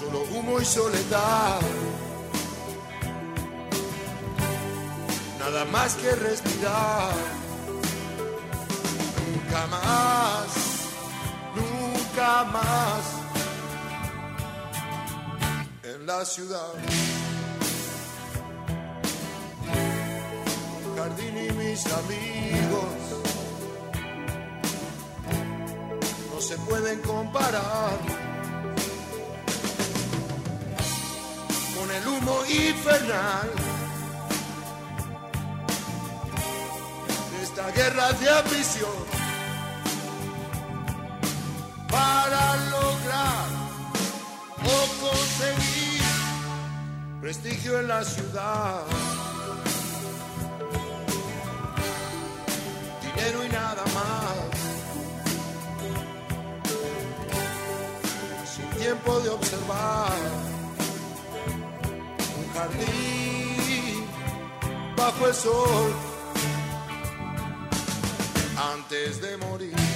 Solo humo y soledad. Nada más que respirar. Nunca más, nunca más. En la ciudad. Jardín y mis amigos. No se pueden comparar. El humo infernal de esta guerra de ambición para lograr o conseguir prestigio en la ciudad. Dinero y nada más. Sin tiempo de observar jardín bajo el sol antes de morir.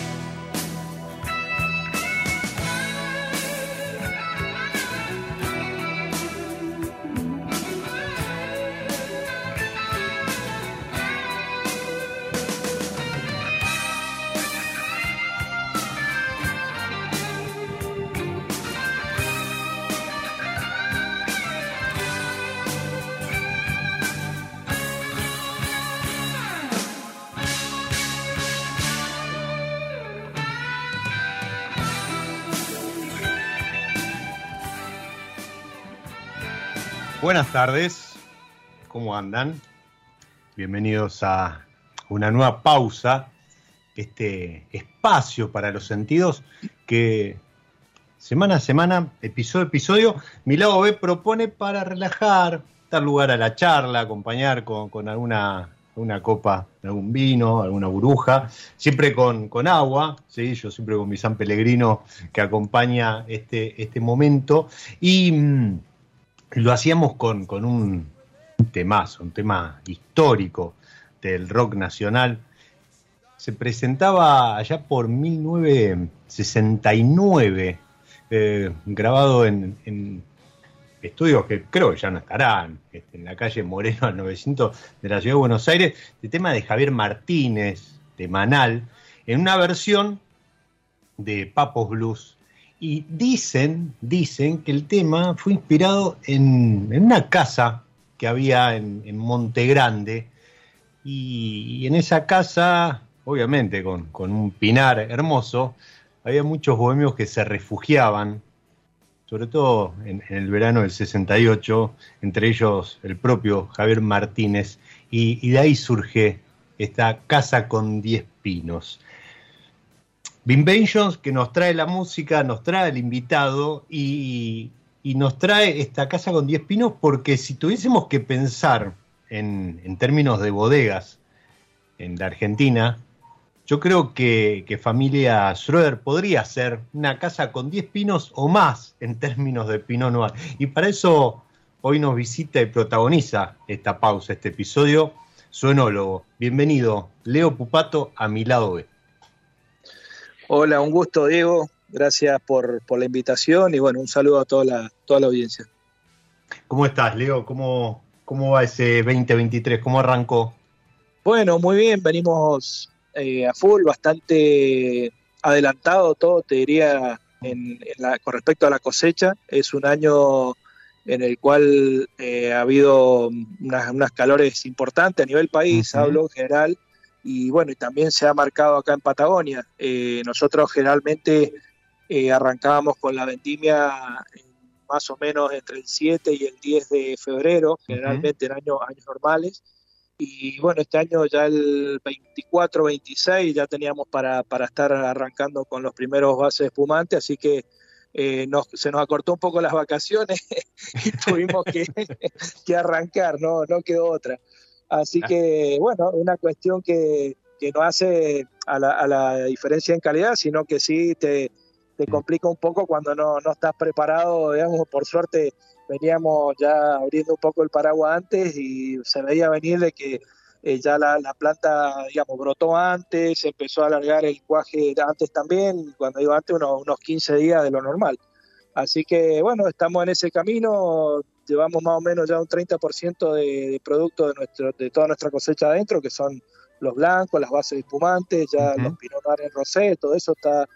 Buenas tardes, ¿cómo andan? Bienvenidos a una nueva pausa, este espacio para los sentidos que semana a semana, episodio a episodio, mi B propone para relajar, dar lugar a la charla, acompañar con, con alguna una copa, algún vino, alguna burbuja, siempre con, con agua, ¿sí? yo siempre con mi San Pellegrino que acompaña este, este momento. Y mm, lo hacíamos con, con un temazo, un tema histórico del rock nacional. Se presentaba allá por 1969, eh, grabado en, estudios que creo que ya no estarán, este, en la calle Moreno al 900 de la ciudad de Buenos Aires, de tema de Javier Martínez, de Manal, en una versión de Papos Blues y dicen, dicen que el tema fue inspirado en, una casa que había en, en Monte Grande. Y, en esa casa, obviamente con, con, un pinar hermoso, había muchos bohemios que se refugiaban, sobre todo en, el verano del 68, entre ellos el propio Javier Martínez, y, y de ahí surge esta casa con 10 pinos. Binventions que nos trae la música, nos trae el invitado y, y nos trae esta casa con 10 pinos porque si tuviésemos que pensar en, en, términos de bodegas en la Argentina, yo creo que, que familia Schroeder podría ser una casa con 10 pinos o más en términos de Pinot Noir. Y para eso hoy nos visita y protagoniza esta pausa, este episodio, su enólogo. Bienvenido, Leo Pupato, a mi lado B. Hola, un gusto, Diego. Gracias por, por, la invitación y bueno, un saludo a toda la, toda la audiencia. ¿Cómo estás, Leo? ¿Cómo, ¿Cómo va ese 2023? ¿Cómo arrancó? Bueno, muy bien. Venimos eh, a full, bastante adelantado todo, te diría, en, con respecto a la cosecha. Es un año en el cual eh, ha habido unas, calores importantes a nivel país, hablo en general, y bueno, y también se ha marcado acá en Patagonia. Eh, nosotros generalmente eh, arrancábamos con la vendimia más o menos entre el 7 y el 10 de febrero, generalmente en años, años normales. Y bueno, este año ya el 24, 26 ya teníamos para, para estar arrancando con los primeros bases espumantes, así que eh, se nos acortó un poco las vacaciones y tuvimos que, que, arrancar, no, no quedó otra. Así ah. que, bueno, una cuestión que, que no hace a la, a la, diferencia en calidad, sino que sí te, te mm. complica un poco cuando no, no estás preparado, digamos, por suerte veníamos ya abriendo un poco el paraguas antes y se veía venir de que eh, ya la, planta, digamos, brotó antes, empezó a alargar el cuaje antes también, cuando digo antes, unos, unos 15 días de lo normal. Así que, bueno, estamos en ese camino, llevamos más o menos ya un 30% de, de producto de, nuestro, de toda nuestra cosecha adentro, que son los blancos, las bases espumantes, ya los pinot en rosé, todo eso está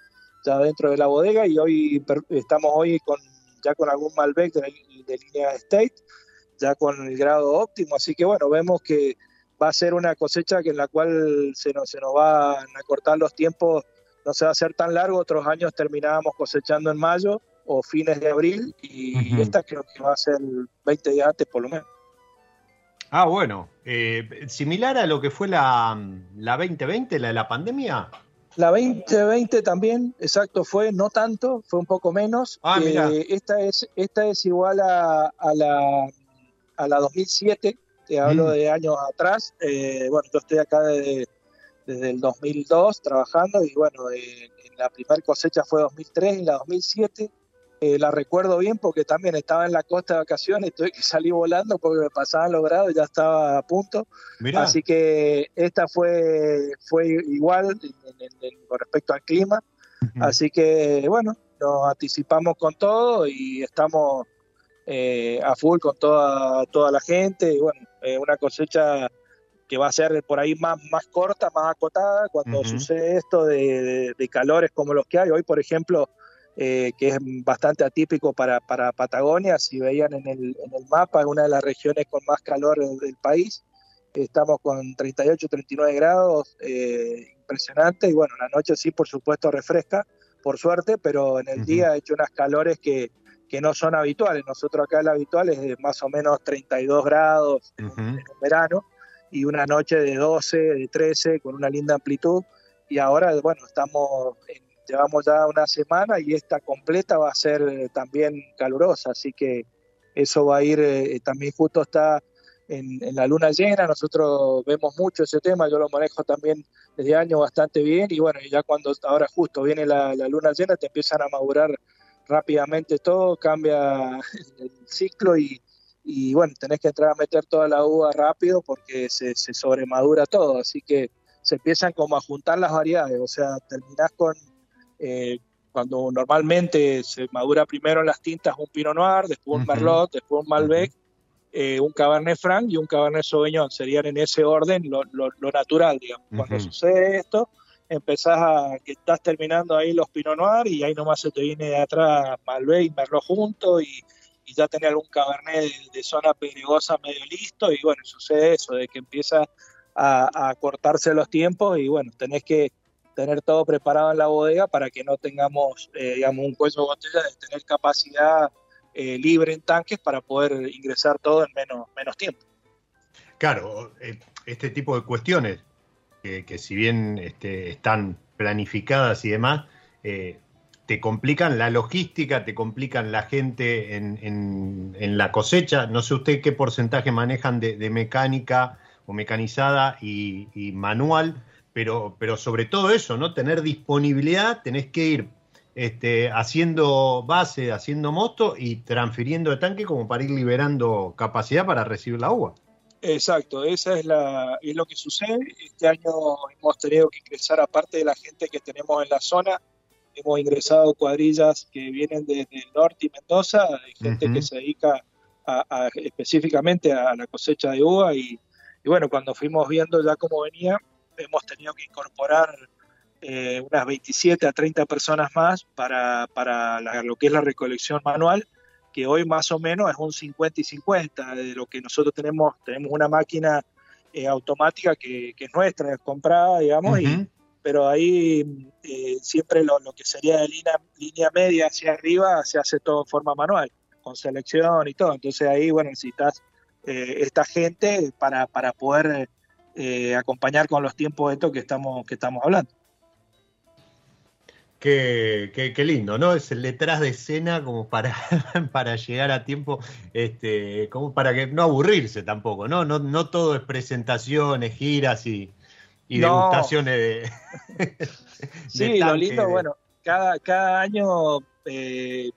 ya dentro de la bodega y hoy estamos hoy con ya con algún Malbec de, de línea State, ya con el grado óptimo, así que bueno, vemos que va a ser una cosecha que en la cual se nos, se nos van a cortar los tiempos, no se va a hacer tan largo, otros años terminábamos cosechando en mayo o fines de abril y esta creo que va a ser 20 días antes por lo menos. Ah, bueno, eh, similar a lo que fue la, la 2020, la de la pandemia. La 2020 también, exacto, fue no tanto, fue un poco menos. Ah, eh, esta, es, esta es igual a, a, la, a la 2007, te hablo mm. de años atrás. Eh, bueno, yo estoy acá desde, desde el 2002 trabajando y bueno, eh, la primera cosecha fue 2003 y la 2007 eh, la recuerdo bien porque también estaba en la costa de vacaciones, tuve que salir volando porque me pasaban los grados, ya estaba a punto. Así que esta fue, fue igual con respecto al clima. Así que bueno, nos anticipamos con todo y estamos eh, a full con toda, toda la gente. Y bueno, eh, una cosecha que va a ser por ahí más, más corta, más acotada, cuando sucede esto de, de, calores como los que hay. Hoy, por ejemplo, eh, que es bastante atípico para, para, Patagonia. Si veían en el, en el mapa, es una de las regiones con más calor del, país. Estamos con 38, 39 grados, eh, impresionante. Y bueno, la noche sí, por supuesto, refresca, por suerte, pero en el día ha hecho unas calores que, que no son habituales. Nosotros acá el habitual es de más o menos 32 grados en, en verano y una noche de 12, de 13, con una linda amplitud. Y ahora, bueno, estamos en llevamos ya una semana y esta completa va a ser eh, también calurosa, así que eso va a ir, eh, también justo está en, la luna llena, nosotros vemos mucho ese tema, yo lo manejo también desde años bastante bien y bueno, ya cuando ahora justo viene la, luna llena te empiezan a madurar rápidamente todo, cambia el ciclo y, y bueno, tenés que entrar a meter toda la uva rápido porque se, se sobremadura todo, así que se empiezan como a juntar las variedades, o sea, terminás con eh, cuando normalmente se madura primero en las tintas un Pinot Noir, después un Merlot, después un Malbec, eh, un Cabernet Franc y un Cabernet Sauvignon. Serían en ese orden lo, natural, digamos. Cuando sucede esto, empezás a que estás terminando ahí los Pinot Noir y ahí nomás se te viene de atrás Malbec y Merlot juntos y, ya tenés algún Cabernet de, zona pedregosa medio listo y bueno, sucede eso, de que empieza a, a cortarse los tiempos y bueno, tenés que tener todo preparado en la bodega para que no tengamos, eh, digamos, un cuello de botella de tener capacidad eh, libre en tanques para poder ingresar todo en menos, menos tiempo. Claro, eh, este tipo de cuestiones, que, si bien este, están planificadas y demás, te complican la logística, te complican la gente en, la cosecha. No sé usted qué porcentaje manejan de, mecánica o mecanizada y manual pero, pero sobre todo eso, ¿no? Tener disponibilidad, tenés que ir este, haciendo base, haciendo moto y transfiriendo de tanque como para ir liberando capacidad para recibir la uva. Exacto, esa es, la, es lo que sucede. Este año hemos tenido que ingresar, aparte de la gente que tenemos en la zona, hemos ingresado cuadrillas que vienen desde el norte y Mendoza, de gente que se dedica específicamente a la cosecha de uva y, y, bueno, cuando fuimos viendo ya cómo venía, hemos tenido que incorporar eh, unas 27 a 30 personas más para, para lo que es la recolección manual, que hoy más o menos es un 50 y 50 de lo que nosotros tenemos. Tenemos una máquina eh, automática que, es nuestra, es comprada, digamos, y, pero ahí eh, siempre lo, que sería de línea, línea media hacia arriba se hace todo en forma manual, con selección y todo. Entonces ahí, bueno, necesitas esta gente para, para poder acompañar con los tiempos de esto que estamos, que estamos hablando. Qué, qué, lindo, ¿no? Es el detrás de escena como para, para llegar a tiempo, este, como para que no aburrirse tampoco, ¿no? No, no todo es presentaciones, giras y, degustaciones de, Sí, lo lindo, bueno, cada, cada año eh,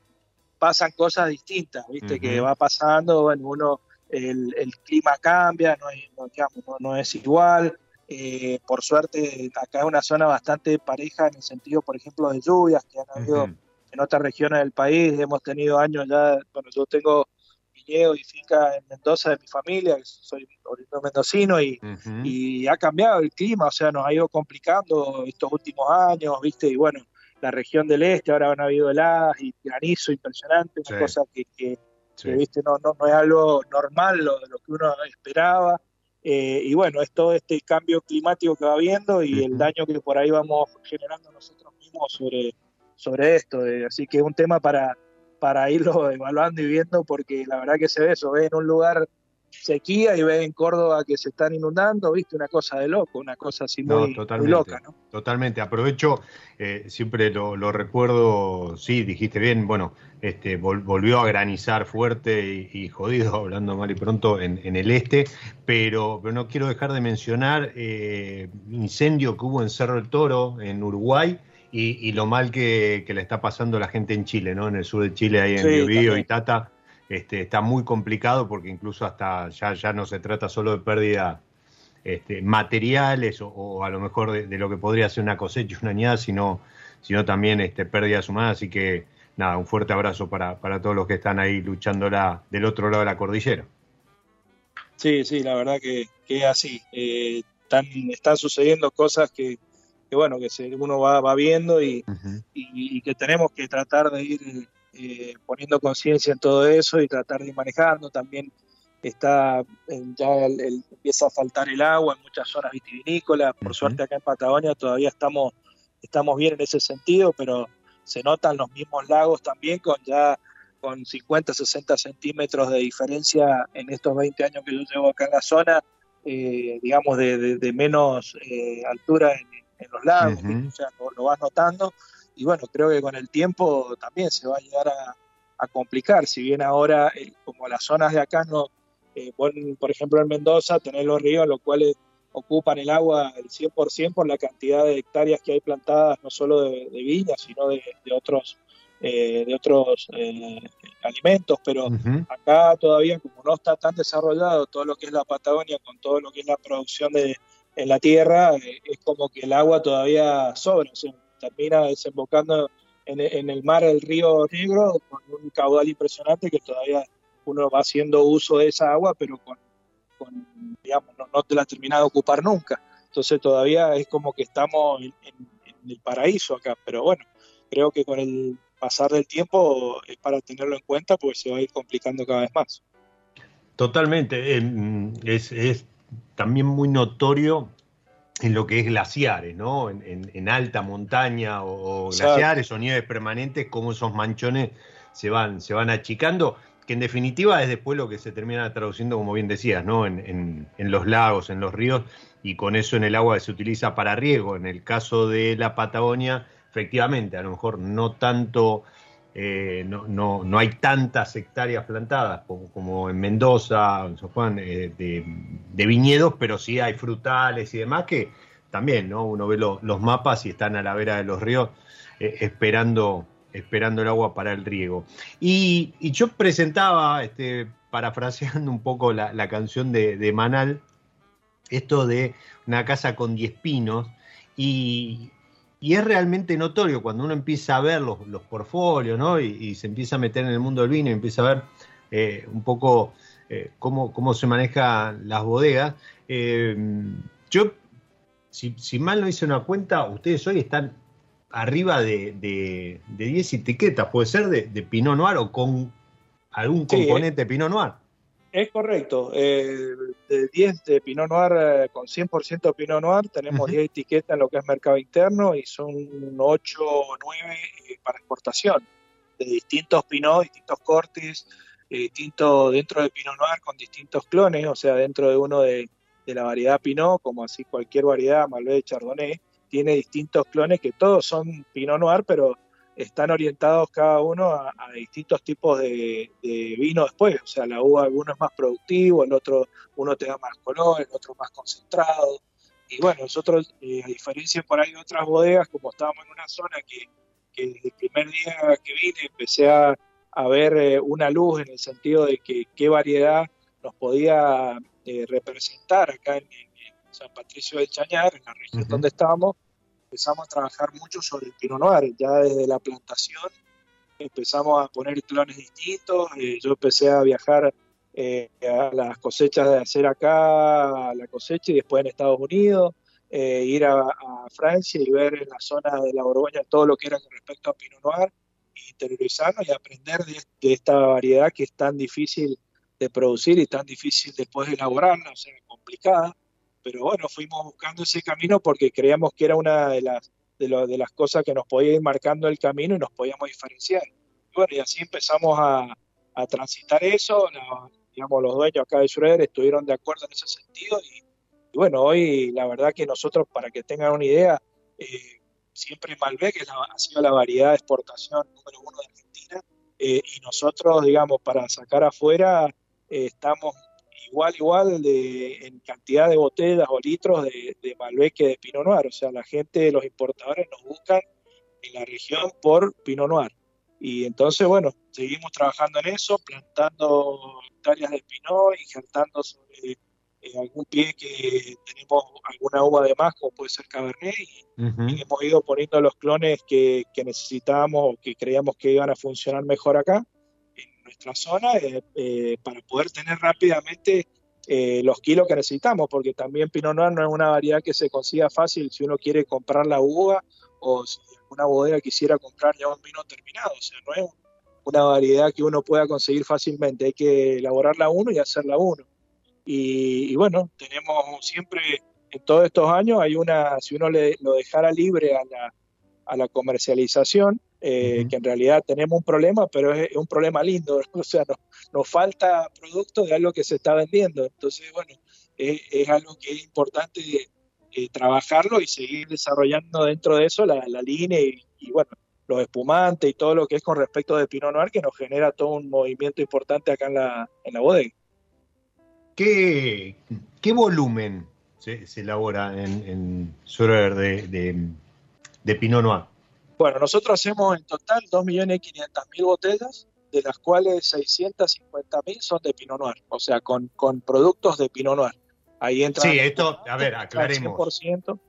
pasan cosas distintas, ¿viste? Que va pasando, bueno, uno, el, el clima cambia, no, no, no es igual, eh, por suerte, acá es una zona bastante pareja en el sentido, por ejemplo, de lluvias que han habido en otras regiones del país. Hemos tenido años ya, bueno, yo tengo viñedo y finca en Mendoza de mi familia, soy oriundo mendocino y, y ha cambiado el clima, o sea, nos ha ido complicando estos últimos años, ¿viste? Y bueno, la región del este ahora han habido heladas y granizo impresionante, una cosa que, que, ¿viste? No, no, no es algo normal lo, lo que uno esperaba. Eh, y bueno, es todo este cambio climático que va habiendo y el daño que por ahí vamos generando nosotros mismos sobre, sobre esto. Eh, así que es un tema para, para irlo evaluando y viendo porque la verdad que se ve eso, ve en un lugar sequía y ve en Córdoba que se están inundando, viste, una cosa de loco, una cosa así muy, loca, ¿no? Totalmente, aprovecho, eh, siempre lo, lo, recuerdo, sí, dijiste bien, bueno, este, volvió a granizar fuerte y, jodido, hablando mal y pronto, en, el este, pero, pero, no quiero dejar de mencionar eh, incendio que hubo en Cerro del Toro, en Uruguay, y, lo mal que, le está pasando a la gente en Chile, ¿no? En el sur de Chile, ahí en Biobío y Tata, este, está muy complicado porque incluso hasta ya, ya no se trata solo de pérdida este, materiales o, a lo mejor de, lo que podría ser una cosecha, una añada, sino, sino también este, pérdidas humanas, así que nada, un fuerte abrazo para, para todos los que están ahí luchando del otro lado de la cordillera. Sí, sí, la verdad que, es así. Eh, están, sucediendo cosas que, bueno, que uno va, viendo y, que tenemos que tratar de ir eh, poniendo conciencia en todo eso y tratar de ir manejando. También está ya empieza a faltar el agua en muchas zonas vitivinícolas. Por suerte acá en Patagonia todavía estamos, estamos bien en ese sentido, pero se notan los mismos lagos también con ya con 50, 60 centímetros de diferencia en estos 20 años que yo llevo acá en la zona, eh, digamos, de, menos eh, altura en, los lagos, o sea, lo, vas notando. Y bueno, creo que con el tiempo también se va a llegar a, complicar, si bien ahora, como las zonas de acá no, eh, por ejemplo en Mendoza, tener los ríos, los cuales ocupan el agua el 100% por la cantidad de hectáreas que hay plantadas, no solo de, viñas, sino de, otros, eh, de otros eh, alimentos, pero acá todavía como no está tan desarrollado todo lo que es la Patagonia con todo lo que es la producción de, en la tierra, eh, es como que el agua todavía sobra, o sea, termina desembocando en, en el mar el río Negro con un caudal impresionante que todavía uno va haciendo uso de esa agua, pero con digamos, no, te la has terminado de ocupar nunca. Entonces todavía es como que estamos en, el paraíso acá, pero bueno, creo que con el pasar del tiempo es para tenerlo en cuenta porque se va a ir complicando cada vez más. Totalmente, es, también muy notorio en lo que es glaciares, ¿no? En, alta montaña o, glaciares o nieves permanentes, cómo esos manchones se van, se van achicando que en definitiva es después lo que se termina traduciendo, como bien decías, ¿no? En, los lagos, en los ríos, y con eso en el agua se utiliza para riego. En el caso de la Patagonia, efectivamente, a lo mejor no tanto, eh, no, no, no, hay tantas hectáreas plantadas como, en Mendoza, en San Juan, eh, de, viñedos, pero sí hay frutales y demás que también, ¿no? Uno ve los mapas y están a la vera de los ríos eh, esperando esperando el agua para el riego. Y, yo presentaba, este, parafraseando un poco la, canción de, Manal, esto de una casa con 10 pinos, y, es realmente notorio cuando uno empieza a ver los, portfolios, ¿no? Y, se empieza a meter en el mundo del vino y empieza a ver eh, un poco eh, cómo, cómo, se manejan las bodegas. Eh, yo si, si, mal no hice una cuenta, ustedes hoy están arriba de, de, 10 etiquetas, puede ser de, de, Pinot Noir o con algún componente Pinot Noir. Es correcto. Eh, de 10 de Pinot Noir eh, con 100% Pinot Noir tenemos 10 etiquetas en lo que es mercado interno y son 8 o 9 eh, para exportación de distintos Pinot, distintos cortes, distintos dentro de Pinot Noir con distintos clones, o sea, dentro de uno de, de la variedad Pinot, como así cualquier variedad, Malbec, Chardonnay, tiene distintos clones que todos son Pinot Noir, pero están orientados cada uno a, distintos tipos de, vino después. O sea, la uva, alguno es más productivo, el otro, uno te da más color, el otro más concentrado. Y bueno, nosotros, eh, a diferencia por ahí de otras bodegas, como estábamos en una zona que, desde el primer día que vine empecé a, ver eh, una luz en el sentido de que qué variedad nos podía eh, representar acá en, San Patricio del Chañar, en la región donde estábamos, empezamos a trabajar mucho sobre el Pinot Noir, ya desde la plantación empezamos a poner clones distintos, eh, yo empecé a viajar eh, a las cosechas de hacer acá, a la cosecha y después en Estados Unidos, eh, ir a, Francia y ver en la zona de la Borgoña todo lo que era con respecto a Pinot Noir, interiorizarnos y aprender de, de, esta variedad que es tan difícil de producir y tan difícil después de elaborarla, o sea, complicada pero bueno, fuimos buscando ese camino porque creíamos que era una de las, de, de las cosas que nos podía ir marcando el camino y nos podíamos diferenciar. Y bueno, y así empezamos a, a transitar eso, digamos, los dueños acá de Schroeder estuvieron de acuerdo en ese sentido y, bueno, hoy la verdad que nosotros, para que tengan una idea, eh, siempre Malbec ha sido la variedad de exportación número uno de Argentina eh, y nosotros, digamos, para sacar afuera eh, estamos igual, igual de, en cantidad de botellas o litros de, de Malbec que de Pinot Noir. O sea, la gente, los importadores nos buscan en la región por Pinot Noir. Y entonces, bueno, seguimos trabajando en eso, plantando hectáreas de Pinot, injertando sobre eh, algún pie que tenemos alguna uva de más, como puede ser Cabernet, y, hemos ido poniendo los clones que, que necesitábamos o que creíamos que iban a funcionar mejor acá nuestra zona eh, eh, para poder tener rápidamente eh, los kilos que necesitamos, porque también Pinot Noir no es una variedad que se consiga fácil si uno quiere comprar la uva o si una bodega quisiera comprar ya un vino terminado, o sea, no es una variedad que uno pueda conseguir fácilmente, hay que elaborarla uno y hacerla uno. Y, bueno, tenemos siempre, en todos estos años, hay una, si uno le, lo dejara libre a la, a la comercialización, eh, que en realidad tenemos un problema, pero es, un problema lindo, o sea, nos, falta producto de algo que se está vendiendo. Entonces, bueno, es, algo que es importante eh, trabajarlo y seguir desarrollando dentro de eso la, línea y, bueno, los espumantes y todo lo que es con respecto de Pinot Noir, que nos genera todo un movimiento importante acá en la, en la bodega. ¿Qué, qué volumen se, elabora en, en de, de, de Pinot Noir? Bueno, nosotros hacemos en total 2.500.000 botellas, de las cuales 650.000 son de Pinot Noir, o sea, con, con productos de Pinot Noir. Ahí entra. Sí, esto, a ver, aclaremos. 100%.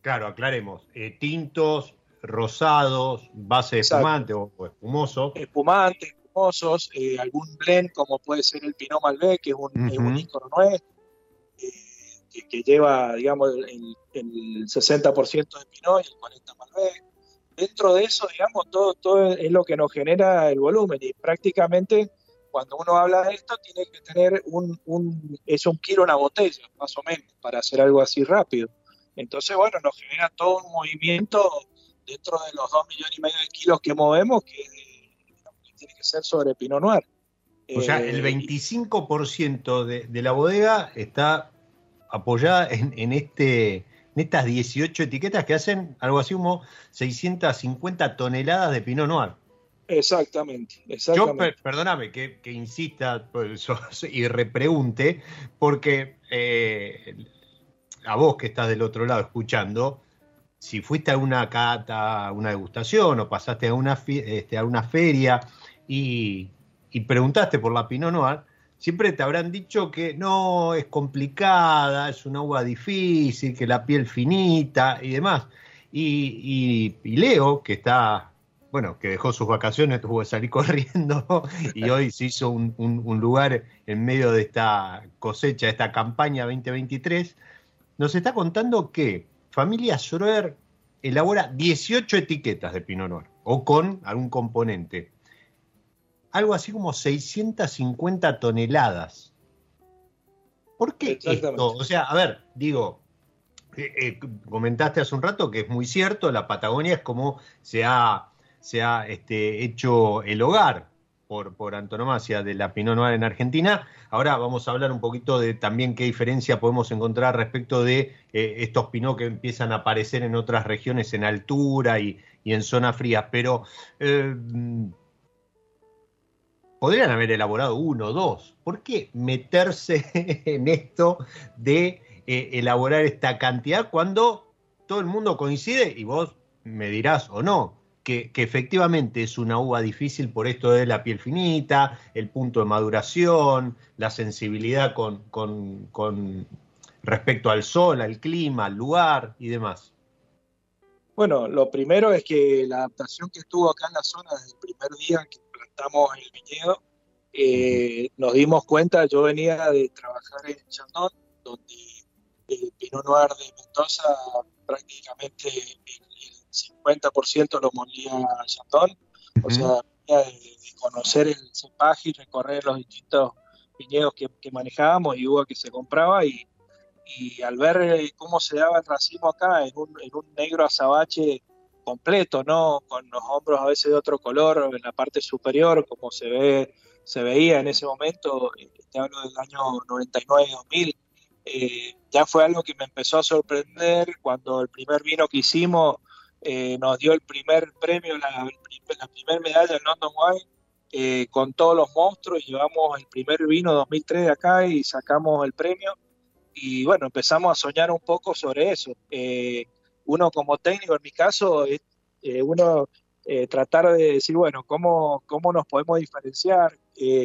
Claro, aclaremos. Eh, tintos, rosados, base de espumante o, espumoso. Espumante, espumosos, eh, algún blend como puede ser el Pinot Malbec, que es un, uh ícono nuestro, eh, que, lleva, digamos, el, el 60% de Pinot y el 40% Malbec dentro de eso, digamos, todo, todo es lo que nos genera el volumen y prácticamente cuando uno habla de esto tiene que tener un, un, es un kilo una botella, más o menos, para hacer algo así rápido. Entonces, bueno, nos genera todo un movimiento dentro de los dos millones y medio de kilos que movemos que, tiene que ser sobre Pinot Noir. O sea, el 25% eh, de, de, la bodega está apoyada en, en este en estas 18 etiquetas que hacen algo así como 650 toneladas de Pinot Noir. Exactamente, Yo, perdóname que, insista pues, y repregunte, porque eh, a vos que estás del otro lado escuchando, si fuiste a una cata, a una degustación o pasaste a una, este, a una feria y, y preguntaste por la Pinot Noir, siempre te habrán dicho que no, es complicada, es una uva difícil, que la piel finita y demás. Y, Leo, que está, bueno, que dejó sus vacaciones, tuvo que salir corriendo y hoy se hizo un, lugar en medio de esta cosecha, de esta campaña 2023, nos está contando que familia Schroeder elabora 18 etiquetas de Pinot Noir, o con algún componente. Algo así como 650 toneladas. ¿Por qué esto? O sea, a ver, digo, eh, eh, comentaste hace un rato que es muy cierto, la Patagonia es como se ha, se ha este, hecho el hogar por, por, antonomasia de la Pinot Noir en Argentina. Ahora vamos a hablar un poquito de también qué diferencia podemos encontrar respecto de eh, estos Pinot que empiezan a aparecer en otras regiones en altura y, y en zonas frías, pero podrían haber elaborado uno o dos. ¿Por qué meterse en esto de eh, elaborar esta cantidad cuando todo el mundo coincide, y vos me dirás o no, que, efectivamente es una uva difícil por esto de la piel finita, el punto de maduración, la sensibilidad con, respecto al sol, al clima, al lugar y demás. Bueno, lo primero es que la adaptación que estuvo acá en la zona desde el primer día que plantamos el viñedo, eh, nos dimos cuenta, yo venía de trabajar en Chandon, donde el Pinot Noir de Mendoza prácticamente el, 50% lo molía Chandon, o sea, de, conocer el cepaje y recorrer los distintos viñedos que, manejábamos y uva que se compraba. Y, al ver eh, cómo se daba el racimo acá en un, en un negro azabache completo, ¿no? Con los hombros a veces de otro color en la parte superior, como se ve se veía en ese momento, te este hablo del año 99-2000, eh, ya fue algo que me empezó a sorprender cuando el primer vino que hicimos eh, nos dio el primer premio, la, la primera medalla en London Wine, eh, con todos los monstruos, llevamos el primer vino 2003 de acá y sacamos el premio. Y bueno, empezamos a soñar un poco sobre eso. Uno como técnico, en mi caso, uno tratar de decir, bueno, ¿cómo, cómo nos podemos diferenciar,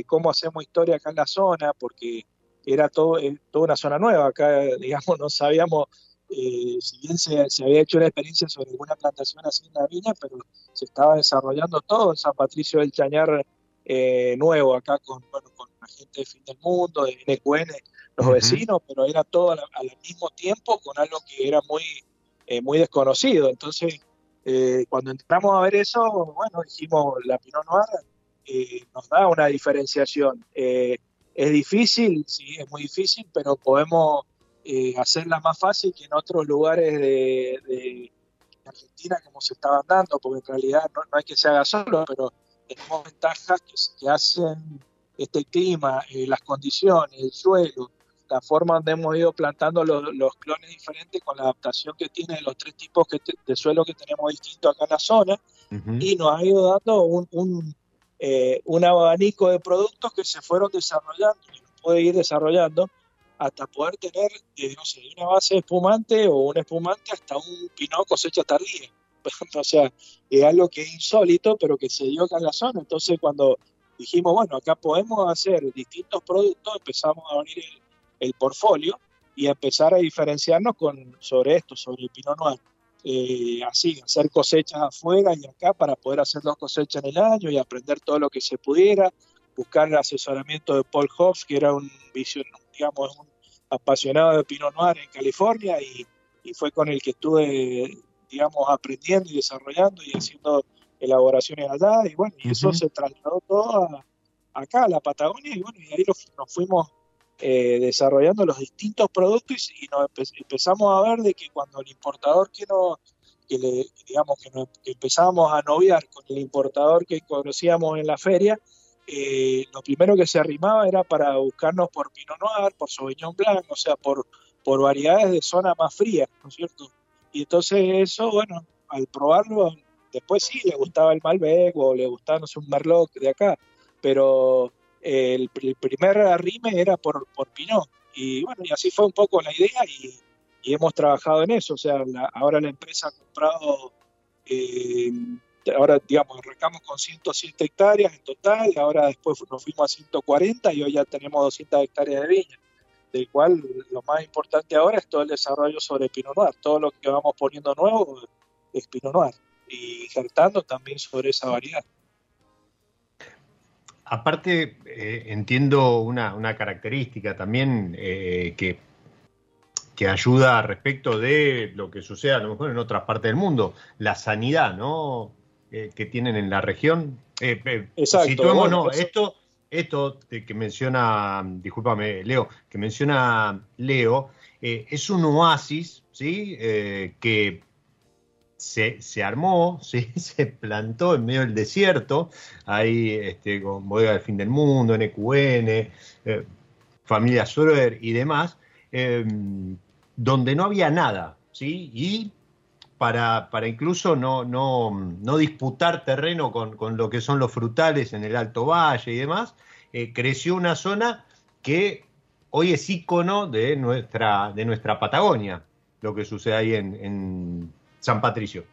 cómo hacemos historia acá en la zona, porque era todo, eh, toda una zona nueva. Acá, digamos, no sabíamos, eh, si bien se, había hecho una experiencia sobre alguna plantación así en la viña, pero se estaba desarrollando todo en San Patricio del Chañar eh, nuevo, acá con, bueno, con la gente de Fin del Mundo, de NQN, los vecinos, pero era todo al, mismo tiempo con algo que era muy, muy desconocido. Entonces, cuando entramos a ver eso, bueno, dijimos, la Pinot Noir nos da una diferenciación. Es difícil, sí, es muy difícil, pero podemos eh, hacerla más fácil que en otros lugares de, Argentina como se estaban dando, porque en realidad no, hay que se haga solo, pero tenemos ventajas que, hacen este clima, eh, las condiciones, el suelo, la forma donde hemos ido plantando los, clones diferentes con la adaptación que tiene los tres tipos de suelo que tenemos distintos acá en la zona, y nos ha ido dando un eh, un abanico de productos que se fueron desarrollando y puede ir desarrollando hasta poder tener, eh, no sé, una base espumante o un espumante hasta un pinot cosecha tardía. o sea, es algo que es insólito, pero que se dio acá en la zona. Entonces, cuando dijimos, bueno, acá podemos hacer distintos productos, empezamos a abrir el, el portfolio y a empezar a diferenciarnos con, sobre esto, sobre el pinot noir. Eh, así, hacer cosechas afuera y acá para poder hacer dos cosechas en el año y aprender todo lo que se pudiera, buscar el asesoramiento de Paul Hobbs, que era un, digamos, un apasionado de Pinot Noir en California y, fue con el que estuve, digamos, aprendiendo y desarrollando y haciendo elaboraciones allá y bueno, y eso se trasladó todo acá a la Patagonia y bueno, y ahí nos fuimos eh, desarrollando los distintos productos y, nos empezamos a ver de que cuando el importador que no que le, digamos que, empezamos a noviar con el importador que conocíamos en la feria eh, lo primero que se arrimaba era para buscarnos por Pinot Noir, por Sauvignon Blanc, o sea, por, por variedades de zona más fría, ¿no es cierto? Y entonces eso, bueno, al probarlo, después sí le gustaba el Malbec o le gustaba, no sé, un Merlot de acá, pero el, primer arrime era por, por Pinot. Y bueno, y así fue un poco la idea y, hemos trabajado en eso. O sea, ahora la empresa ha comprado, eh, ahora digamos, arrancamos con 107 hectáreas en total, ahora después nos fuimos a 140 y hoy ya tenemos 200 hectáreas de viña. Del cual lo más importante ahora es todo el desarrollo sobre Pinot Noir. Todo lo que vamos poniendo nuevo es Pinot Noir y injertando también sobre esa variedad. Aparte, eh, entiendo una, característica también eh, que que ayuda respecto de lo que sucede a lo mejor en otras partes del mundo, la sanidad, ¿no? Eh, que tienen en la región. Exacto. no, esto, esto que menciona, discúlpame, Leo, que menciona Leo, es un oasis, ¿sí? que se, se, armó, ¿sí? se plantó en medio del desierto, ahí este, con Bodega del Fin del Mundo, NQN, Familia Sorer y demás, donde no había nada, ¿sí? Y para, para incluso no, no, disputar terreno con, lo que son los frutales en el Alto Valle y demás, eh, creció una zona que hoy es ícono de nuestra, de nuestra Patagonia, lo que sucede ahí en, San Patricio.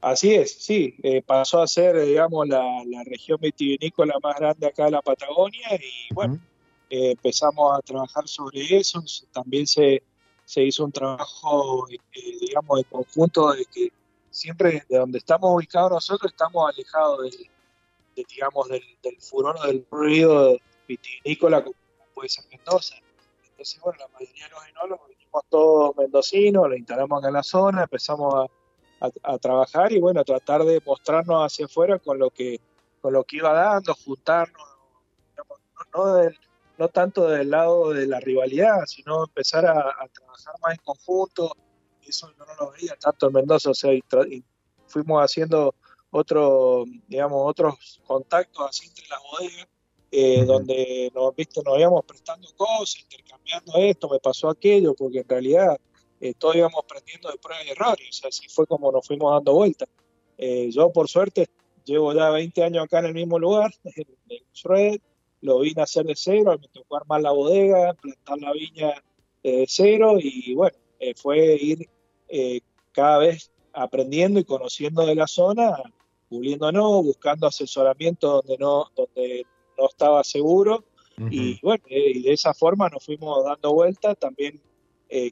Así es, sí, eh, pasó a ser, digamos, la, región vitivinícola más grande acá de la Patagonia y bueno, eh, empezamos a trabajar sobre eso, también se, se hizo un trabajo, eh, digamos, de conjunto de que siempre de donde estamos ubicados nosotros estamos alejados del, digamos, del, del furor del ruido vitivinícola como puede ser Mendoza. Entonces, bueno, la mayoría de los enólogos todos mendocinos, lo instalamos en la zona, empezamos a, a, trabajar y bueno, tratar de mostrarnos hacia afuera con lo que con lo que iba dando, juntarnos, digamos, no, no tanto del lado de la rivalidad, sino empezar a, trabajar más en conjunto. Eso no lo veía tanto en Mendoza, o sea, fuimos haciendo otro, digamos, otros contactos así entre las bodegas, eh, donde nos, ¿viste? nos íbamos prestando cosas, intercambiando esto, me pasó aquello, porque en realidad eh, todos íbamos aprendiendo de pruebas y errores, así fue como nos fuimos dando vueltas. Eh, yo, por suerte, llevo ya 20 años acá en el mismo lugar, en, en lo vine a hacer de cero, me tocó armar la bodega, plantar la viña de cero y bueno, eh, fue ir eh, cada vez aprendiendo y conociendo de la zona, puliéndonos, buscando asesoramiento donde no, donde no estaba seguro. Y bueno, eh, y de esa forma nos fuimos dando vuelta también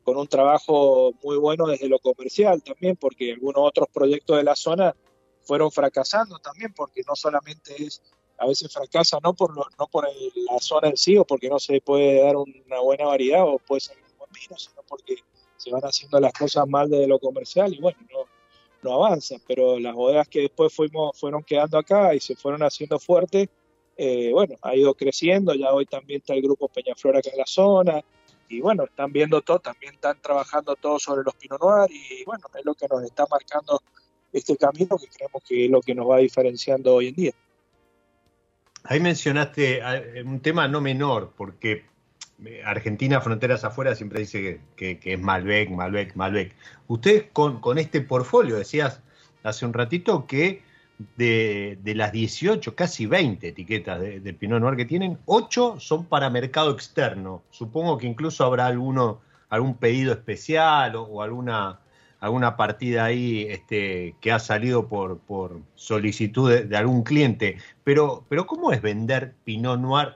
con un trabajo muy bueno desde lo comercial también, porque algunos otros proyectos de la zona fueron fracasando también, porque no solamente es a veces fracasa no por no por la zona en sí o porque no se puede dar una buena variedad o puede ser un buen vino, sino porque se van haciendo las cosas mal desde lo comercial y bueno, no, no avanzan, pero las bodegas que después fuimos, fueron quedando acá y se fueron haciendo fuertes, eh, bueno, ha ido creciendo, ya hoy también está el grupo Peñaflor acá en la zona, y bueno, están viendo todo, también están trabajando todo sobre los Pinot Noir, y bueno, es lo que nos está marcando este camino que creemos que es lo que nos va diferenciando hoy en día. Ahí mencionaste eh, un tema no menor, porque eh, Argentina, fronteras afuera, siempre dice que, es Malbec, Malbec, Malbec. Ustedes con, con, este portfolio, decías hace un ratito que de, las 18, casi 20 etiquetas de, Pinot Noir que tienen, 8 son para mercado externo. Supongo que incluso habrá alguno, algún pedido especial o alguna alguna partida ahí este, que ha salido por, por solicitud de, algún cliente. Pero, pero ¿cómo es vender Pinot Noir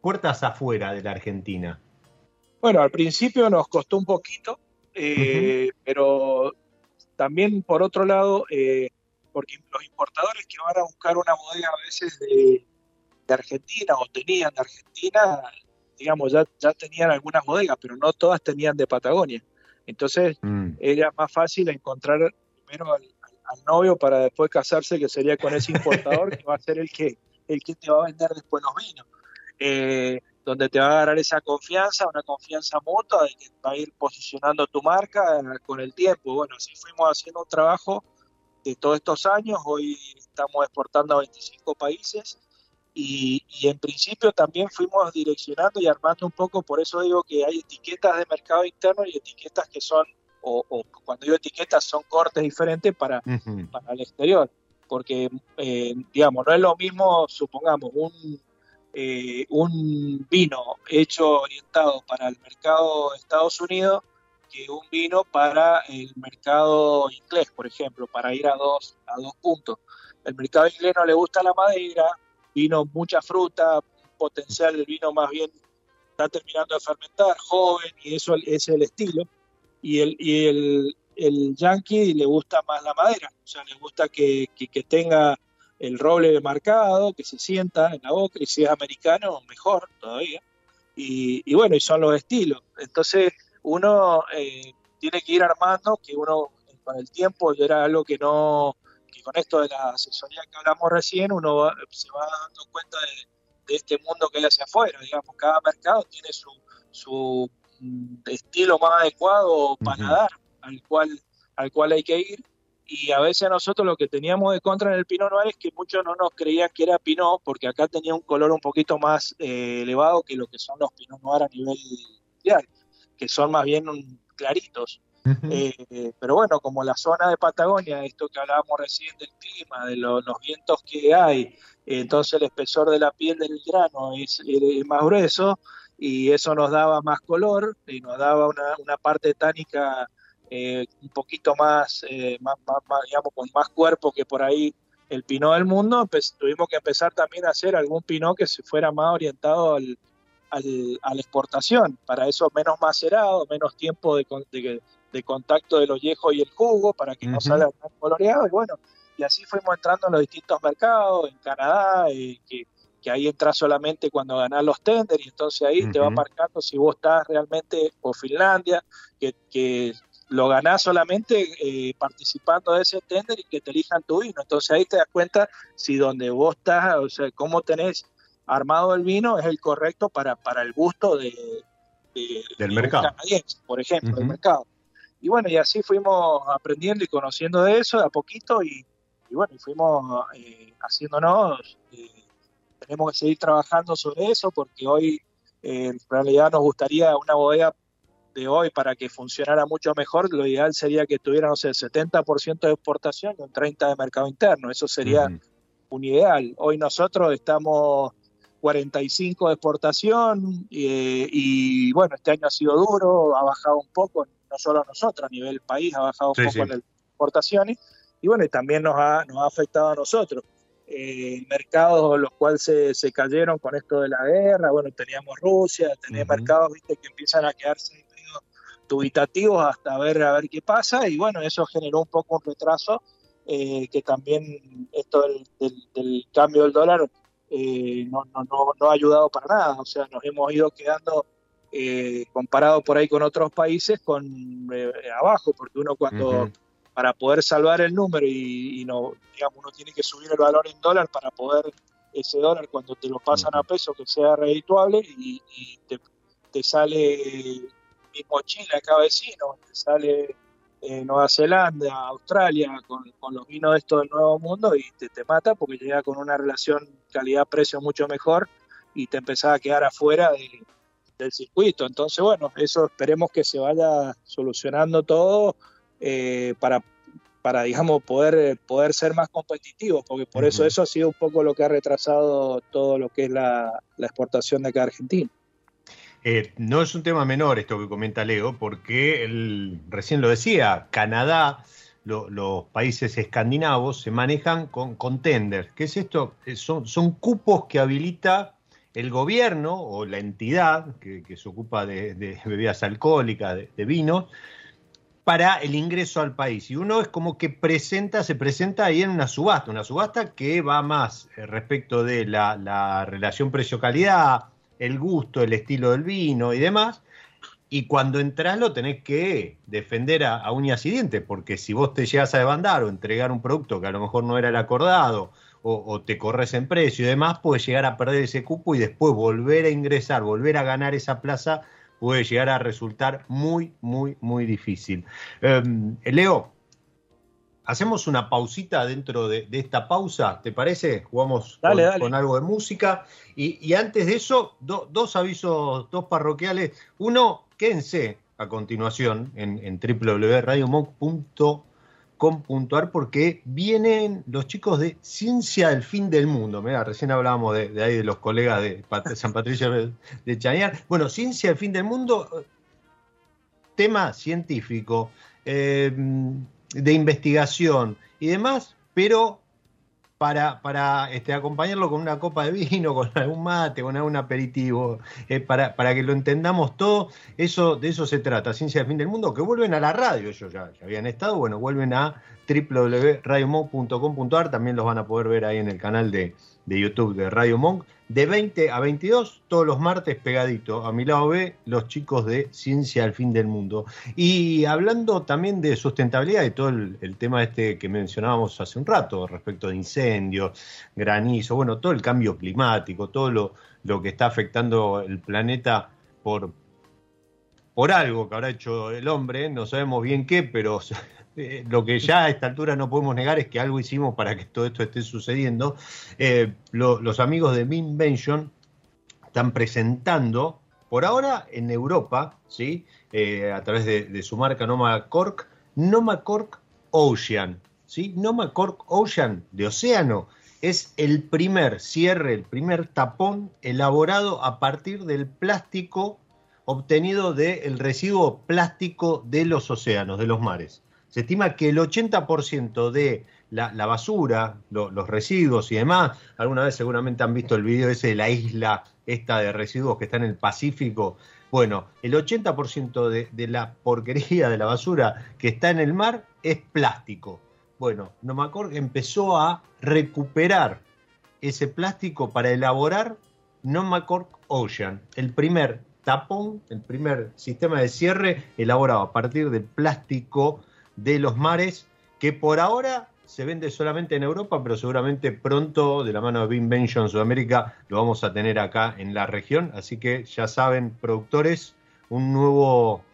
puertas afuera de la Argentina? Bueno, al principio nos costó un poquito, eh, pero también por otro lado, eh, porque los importadores que van a buscar una bodega a veces de, Argentina o tenían de Argentina, digamos, ya, ya tenían algunas bodegas, pero no todas tenían de Patagonia. Entonces mm. era más fácil encontrar primero al, novio para después casarse, que sería con ese importador, que va a ser el que, el que te va a vender después los vinos. Eh, donde te va a agarrar esa confianza, una confianza mutua de que va a ir posicionando tu marca con el tiempo. Bueno, así fuimos haciendo un trabajo de todos estos años, hoy estamos exportando a 25 países y, en principio también fuimos direccionando y armando un poco, por eso digo que hay etiquetas de mercado interno y etiquetas que son, o, cuando digo etiquetas son cortes diferentes para, para el exterior, porque eh, digamos, no es lo mismo, supongamos, un, eh, un vino hecho orientado para el mercado de Estados Unidos que un vino para el mercado inglés, por ejemplo, para ir a dos, a dos puntos. El mercado inglés no le gusta la madera, vino mucha fruta, potencial el vino más bien está terminando de fermentar, joven, y eso es el estilo. Y el, y el, el yankee le gusta más la madera, o sea, le gusta que, que, tenga el roble marcado, que se sienta en la boca, y si es americano, mejor todavía. y, bueno, y son los estilos. Entonces uno eh, tiene que ir armando, que uno con el tiempo era algo que no, que con esto de la asesoría que hablamos recién, uno se va dando cuenta de, este mundo que hay hacia afuera, digamos, cada mercado tiene su, su mm, estilo más adecuado para dar, al cual, al cual hay que ir. Y a veces nosotros lo que teníamos de contra en el Pinot Noir es que muchos no nos creían que era Pinot porque acá tenía un color un poquito más eh, elevado que lo que son los Pinot Noir a nivel mundial, que son más bien claritos. Eh, pero bueno, como la zona de Patagonia, esto que hablábamos recién del clima, de los vientos que hay, entonces el espesor de la piel del grano es, más grueso y eso nos daba más color y nos daba una, una parte tánica eh, un poquito más, eh, más, digamos, con más cuerpo que por ahí el pinot del mundo, pues, tuvimos que empezar también a hacer algún pinot que se fuera más orientado al, al, a la exportación, para eso menos macerado, menos tiempo de, de, contacto del ollejo y el jugo, para que no salga tan coloreado, y bueno, y así fuimos entrando en los distintos mercados, en Canadá, eh, que, que, ahí entras solamente cuando ganás los tenders, y entonces ahí te va marcando si vos estás realmente, o Finlandia, que, que lo ganás solamente eh, participando de ese tender y que te elijan tu vino. Entonces ahí te das cuenta si donde vos estás, o sea, cómo tenés armado el vino es el correcto para, para el gusto de, del mercado. Canadiense, por ejemplo, del mercado. Y bueno, y así fuimos aprendiendo y conociendo de eso de a poquito y, bueno, y fuimos eh, haciéndonos, eh, tenemos que seguir trabajando sobre eso porque hoy en realidad nos gustaría una bodega de hoy para que funcionara mucho mejor, lo ideal sería que tuviera, no sé, 70% de exportación y un 30% de mercado interno. Eso sería un ideal. Hoy nosotros estamos 45 de exportación y, bueno, este año ha sido duro, ha bajado un poco, no solo nosotros, a nivel país ha bajado un poco en las exportaciones y bueno, también nos ha, nos ha afectado a nosotros. Eh, mercados los cuales se, se, cayeron con esto de la guerra, bueno, teníamos Rusia, tenía mercados ¿viste? que empiezan a quedarse dubitativos hasta ver a ver qué pasa y bueno, eso generó un poco un retraso eh, que también esto del, cambio del dólar eh, no, no, no, ha ayudado para nada, o sea, nos hemos ido quedando eh, comparado por ahí con otros países con abajo, porque uno cuando para poder salvar el número y, no, digamos, uno tiene que subir el valor en dólar para poder ese dólar cuando te lo pasan a peso que sea redituable y, te, te sale mismo Chile, acá vecino, sale eh, Nueva Zelanda, Australia, con, los vinos de esto del Nuevo Mundo y te, te mata porque llega con una relación calidad-precio mucho mejor y te empezás a quedar afuera del circuito. Entonces, bueno, eso esperemos que se vaya solucionando todo eh, para, para, digamos, poder, poder ser más competitivos, porque por eso eso ha sido un poco lo que ha retrasado todo lo que es la, la exportación de acá a Argentina. Eh, no es un tema menor esto que comenta Leo, porque él recién lo decía, Canadá, los países escandinavos se manejan con, con tender. ¿Qué es esto? Eh, son, cupos que habilita el gobierno o la entidad que, se ocupa de, bebidas alcohólicas, de, vino, para el ingreso al país. Y uno es como que presenta, se presenta ahí en una subasta, una subasta que va más eh, respecto de la relación precio-calidad, el gusto, el estilo del vino y demás. Y cuando entras lo tenés que defender a, uñas y dientes, porque si vos te llegas a demandar o entregar un producto que a lo mejor no era el acordado, o, te corres en precio y demás, puedes llegar a perder ese cupo y después volver a ingresar, volver a ganar esa plaza, puede llegar a resultar muy, muy, muy difícil. Em, Leo, hacemos una pausita dentro de, esta pausa, ¿te parece? Jugamos con, algo de música. Y, antes de eso, dos avisos, dos parroquiales. Uno, quédense a continuación en, en www.radiomonk.com.ar porque vienen los chicos de Ciencia del Fin del Mundo. Mira, recién hablábamos de, ahí de los colegas de San Patricio de Chañar. Bueno, Ciencia del Fin del Mundo, tema científico. Eh, de investigación y demás, pero para, para este, acompañarlo con una copa de vino, con algún mate, con algún aperitivo, eh, para, para, que lo entendamos todo, eso, de eso se trata, Ciencia del Fin del Mundo, que vuelven a la radio, ellos ya, habían estado, bueno, vuelven a www.radiomo.com.ar, también los van a poder ver ahí en el canal de, de YouTube de Radio Monk, de 20 a 22, todos los martes pegadito. A mi lado B, los chicos de Ciencia al Fin del Mundo. Y hablando también de sustentabilidad y todo el, el, tema este que mencionábamos hace un rato, respecto de incendios, granizo, bueno, todo el cambio climático, todo lo, lo que está afectando el planeta por, por algo que habrá hecho el hombre, no sabemos bien qué, pero eh, lo que ya a esta altura no podemos negar es que algo hicimos para que todo esto esté sucediendo. Eh, lo, los amigos de Minvention están presentando, por ahora en Europa, ¿sí? Eh, a través de, de, su marca Noma Cork, Noma Cork Ocean. ¿sí? Noma Cork Ocean de océano es el primer cierre, el primer tapón elaborado a partir del plástico obtenido del residuo plástico de los océanos, de los mares. Se estima que el 80% de la, basura, lo, los residuos y demás, alguna vez seguramente han visto el video ese de la isla esta de residuos que está en el Pacífico. Bueno, el 80% de, de la porquería de la basura que está en el mar es plástico. Bueno, Nomacork empezó a recuperar ese plástico para elaborar Nomacork Ocean, el primer tapón, el primer sistema de cierre elaborado a partir del plástico de los mares, que por ahora se vende solamente en Europa, pero seguramente pronto, de la mano de Binvention Sudamérica, lo vamos a tener acá en la región. Así que ya saben, productores, un nuevo,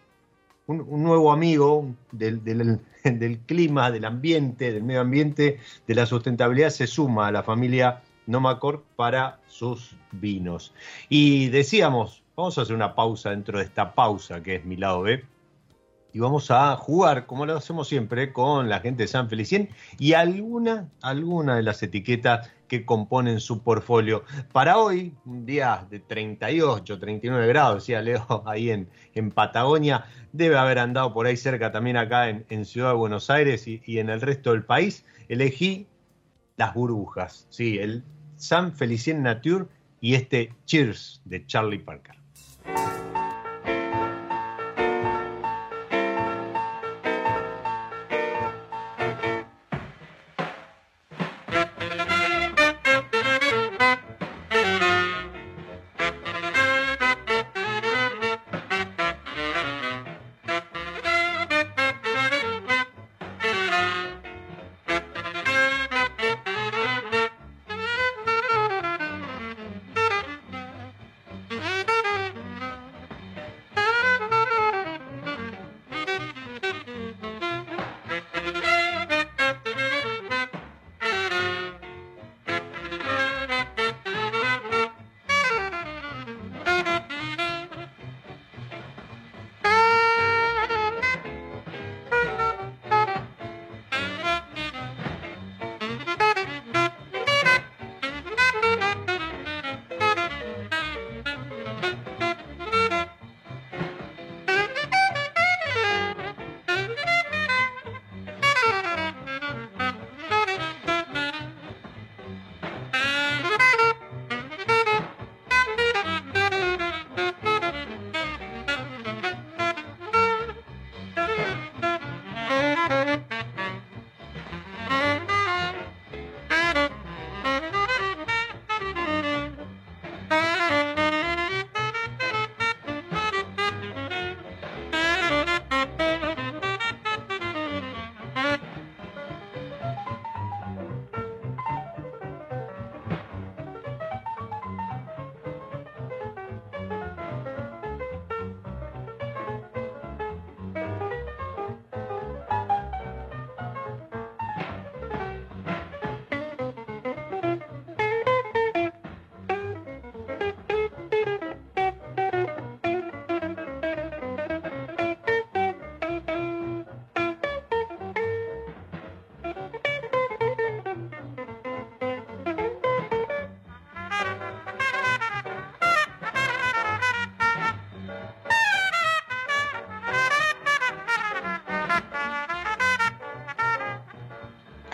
un, nuevo amigo del, del, del, clima, del ambiente, del medio ambiente, de la sustentabilidad, se suma a la familia Nomacor para sus vinos. Y decíamos, vamos a hacer una pausa dentro de esta pausa que es mi lado B y vamos a jugar, como lo hacemos siempre, con la gente de San Felicien y alguna, alguna de las etiquetas que componen su portfolio. Para hoy, un día de 38, 39 grados, decía Leo, ahí en, en Patagonia, debe haber andado por ahí cerca también acá en, en Ciudad de Buenos Aires y, en el resto del país, elegí las burbujas, sí, el San Felicien Nature y este Cheers de Charlie Parker.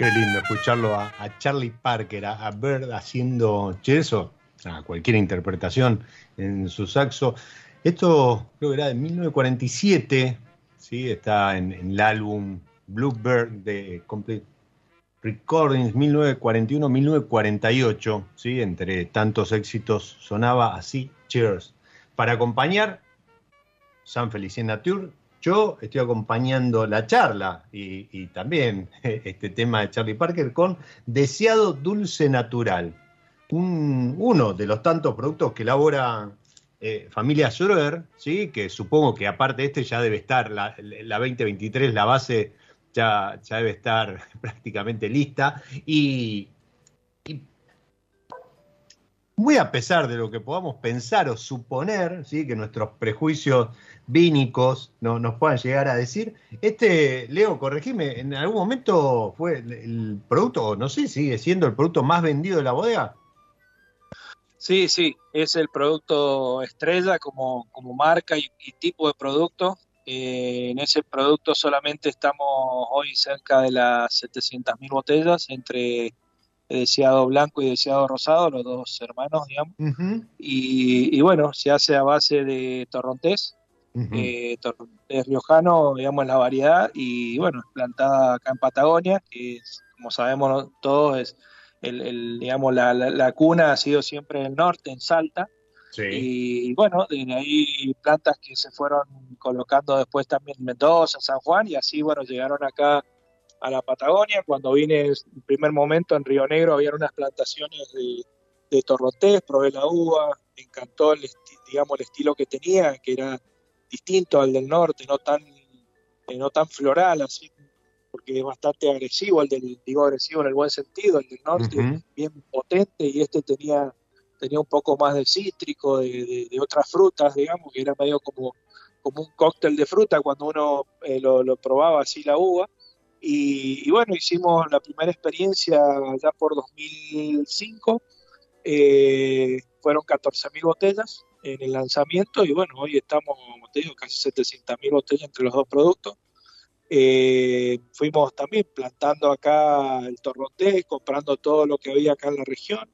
Qué lindo escucharlo a, Charlie Parker, a, Bird haciendo eso, a cualquier interpretación en su saxo. Esto creo que era de 1947, ¿sí? está en, en el álbum Bluebird de Complete Recordings 1941-1948, ¿sí? entre tantos éxitos sonaba así, Cheers. Para acompañar San Felicien Nature, yo estoy acompañando la charla y, también este tema de Charlie Parker con Deseado Dulce Natural, uno de los tantos productos que elabora eh, familia Schroeder, ¿sí? que supongo que aparte de este ya debe estar, la, la 2023, la base ya, ya debe estar prácticamente lista. Y, muy a pesar de lo que podamos pensar o suponer, ¿sí? que nuestros prejuicios vínicos no, nos puedan llegar a decir, este, Leo, corregime, en algún momento fue el producto, no sé, sigue siendo el producto más vendido de la bodega. Sí, sí, es el producto estrella como, como marca y, tipo de producto. Eh, en ese producto solamente estamos hoy cerca de las 700.000 botellas entre deseado blanco y deseado rosado, los dos hermanos, digamos. y, bueno, se hace a base de torrontés, uh torrontés riojano, digamos, la variedad, y bueno, es plantada acá en Patagonia, que como sabemos todos es el, digamos, la, la, cuna ha sido siempre en el norte, en Salta. Y, bueno, de ahí plantas que se fueron colocando después también en Mendoza, San Juan, y así, bueno, llegaron acá a la Patagonia. Cuando vine en primer momento en Río Negro, había unas plantaciones de, de torrotés, probé la uva, me encantó el, digamos, el estilo que tenía, que era distinto al del norte, no tan, eh, no tan floral, así porque es bastante agresivo, el del, digo agresivo en el buen sentido, el del norte, bien potente, y este tenía, tenía un poco más de cítrico, de, otras frutas, digamos, que era medio como, como un cóctel de fruta cuando uno eh, lo, probaba así la uva. Y, bueno, hicimos la primera experiencia ya por 2005, eh, fueron 14.000 botellas en el lanzamiento y bueno, hoy estamos, como te digo, casi 700.000 botellas entre los dos productos. Eh, fuimos también plantando acá el torrontés, comprando todo lo que había acá en la región,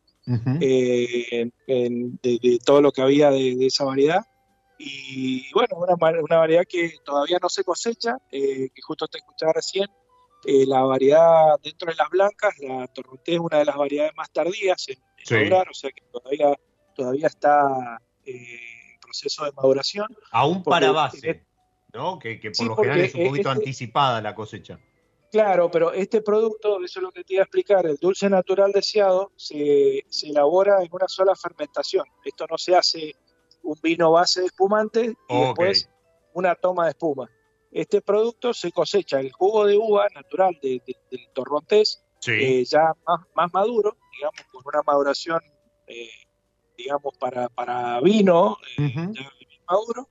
eh, de, todo lo que había de, esa variedad. Y bueno, una, una, variedad que todavía no se cosecha, eh, que justo te escuchaba recién, la variedad dentro de las blancas, la torrontés es una de las variedades más tardías en, madurar, o sea que todavía, todavía está en proceso de maduración. Aún para base. ¿no? Que, por lo general es un poquito este anticipada la cosecha. Claro, pero este producto, eso es lo que te iba a explicar, el dulce natural deseado se, elabora en una sola fermentación. Esto no se hace un vino base de espumante y después una toma de espuma. Este producto se cosecha el jugo de uva natural del torrontés, eh, ya más, maduro, digamos, con una maduración, eh, digamos, para, para vino, eh, ya maduro,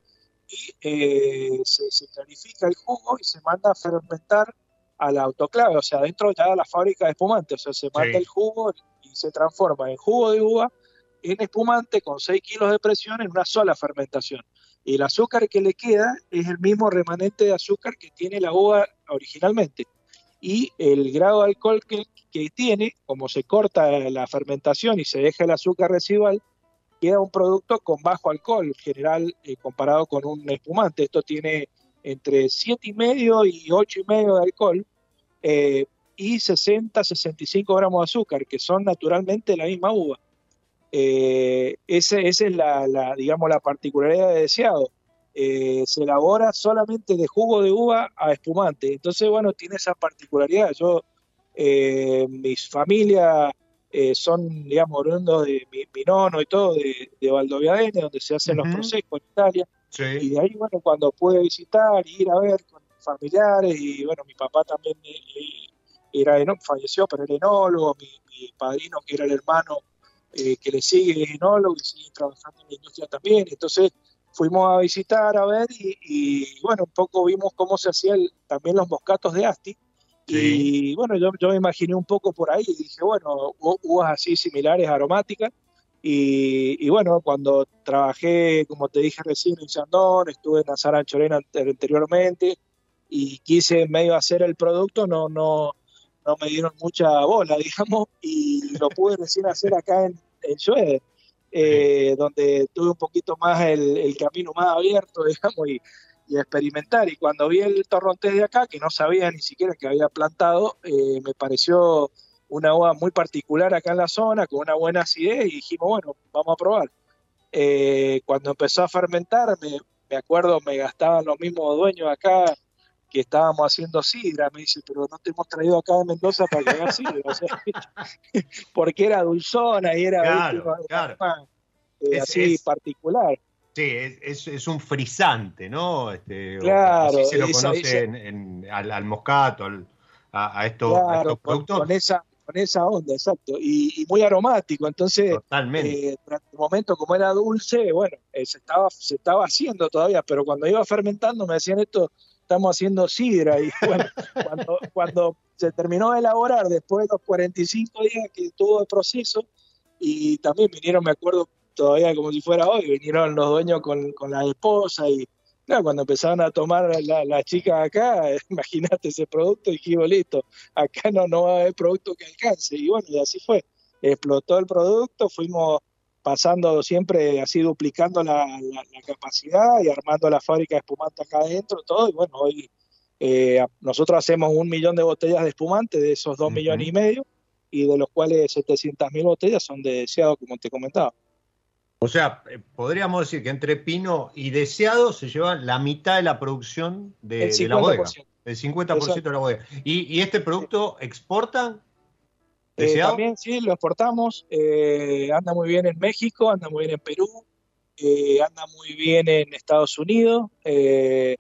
y eh, se, clarifica el jugo y se manda a fermentar a la autoclave, o sea, dentro ya de la fábrica de espumante, o sea, se manda el jugo y se transforma en jugo de uva en espumante con 6 kilos de presión en una sola fermentación. Y el azúcar que le queda es el mismo remanente de azúcar que tiene la uva originalmente. Y el grado de alcohol que, que tiene, como se corta la fermentación y se deja el azúcar residual, queda un producto con bajo alcohol general eh, comparado con un espumante. Esto tiene entre 7,5 y 8,5 de alcohol eh, y 60, 65 gramos de azúcar, que son naturalmente la misma uva. Eh, esa es la, digamos, la particularidad de deseado. se elabora solamente de jugo de uva a espumante. Entonces, bueno, tiene esa particularidad. Yo, mi familia eh, son, digamos, oriundos de Pinono y todo, de, de Valdoviadene, donde se hacen los prosecos en Italia. Y de ahí, bueno, cuando pude visitar y ir a ver con familiares, y bueno, mi papá también eh, eh, era falleció, pero era enólogo, mi, padrino, que era el hermano que le sigue, es enólogo y sigue trabajando en la industria también. Entonces, fuimos a visitar, a ver, y, bueno, un poco vimos cómo se hacían también los moscatos de Asti, y bueno, yo, yo, me imaginé un poco por ahí y dije, bueno, uvas así similares, aromáticas. Y, y, bueno, cuando trabajé, como te dije recién, en Chandón, estuve en Azara Chorena anteriormente y quise medio hacer el producto, no, no, no me dieron mucha bola, digamos, y lo pude recién hacer acá en, en eh, donde tuve un poquito más el, el, camino más abierto, digamos, y, y a experimentar. Y cuando vi el torrontés de acá, que no sabía ni siquiera que había plantado, eh, me pareció una uva muy particular acá en la zona, con una buena acidez, y dijimos, bueno, vamos a probar. Eh, cuando empezó a fermentar, me, me acuerdo, me gastaban los mismos dueños acá que estábamos haciendo sidra, me dice, pero no te hemos traído acá de Mendoza para que hagas sidra, o sea, porque era dulzona y era Claro. Eh, Es- así es- particular. Sí, es, es- es un frisante, ¿no? Este, Claro, así se lo esa- conoce esa- en- en- al, al moscato, al- a, a estos, a con, productos. con esa con esa onda, exacto, y, y muy aromático, entonces Totalmente. eh, durante el momento como era dulce, bueno, eh, se estaba se estaba haciendo todavía, pero cuando iba fermentando me decían esto, estamos haciendo sidra y bueno, cuando cuando se terminó de elaborar después de los 45 días que tuvo el proceso y también vinieron, me acuerdo todavía como si fuera hoy, vinieron los dueños con, con la esposa y cuando empezaron a tomar la, la chica acá, imagínate ese producto y dijimos, listo, acá no, no va a haber producto que alcance. Y bueno, y así fue. Explotó el producto, fuimos pasando siempre así duplicando la, la- la capacidad y armando la fábrica de espumante acá adentro, todo. Y bueno, hoy eh, nosotros hacemos un millón de botellas de espumante, de esos dos millones y medio, y de los cuales 700 mil botellas son de deseado, como te comentaba. O sea, eh, podríamos decir que entre Pino y Deseado se llevan la mitad de la producción de, la bodega. 50%. El 50% de la bodega. ¿Y, y este producto exportan? Eh, también sí, lo exportamos. eh, anda muy bien en México, anda muy bien en Perú, eh, anda muy bien en Estados Unidos. eh,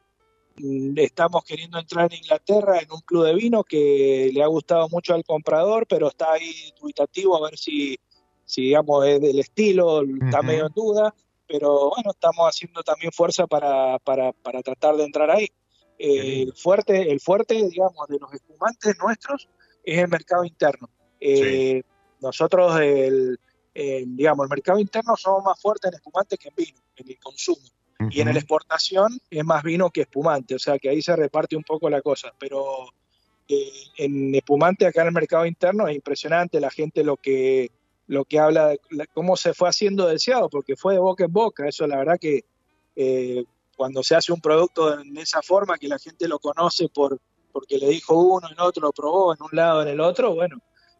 estamos queriendo entrar en Inglaterra en un club de vino que le ha gustado mucho al comprador, pero está ahí dubitativo a ver si, si digamos, es del estilo, está medio en duda. Pero bueno, estamos haciendo también fuerza para, para, para tratar de entrar ahí. Eh, el fuerte, el fuerte, digamos, de los espumantes nuestros es el mercado interno. Eh, Nosotros, el, el, digamos, el mercado interno somos más fuertes en espumante que en vino, en el consumo. Y en la exportación es más vino que espumante, o sea que ahí se reparte un poco la cosa. Pero eh, en espumante acá en el mercado interno es impresionante la gente lo que lo que habla, de cómo se fue haciendo deseado, porque fue de boca en boca. Eso la verdad que eh, cuando se hace un producto en esa forma, que la gente lo conoce por porque le dijo uno, el otro lo probó en un lado, en el otro, bueno,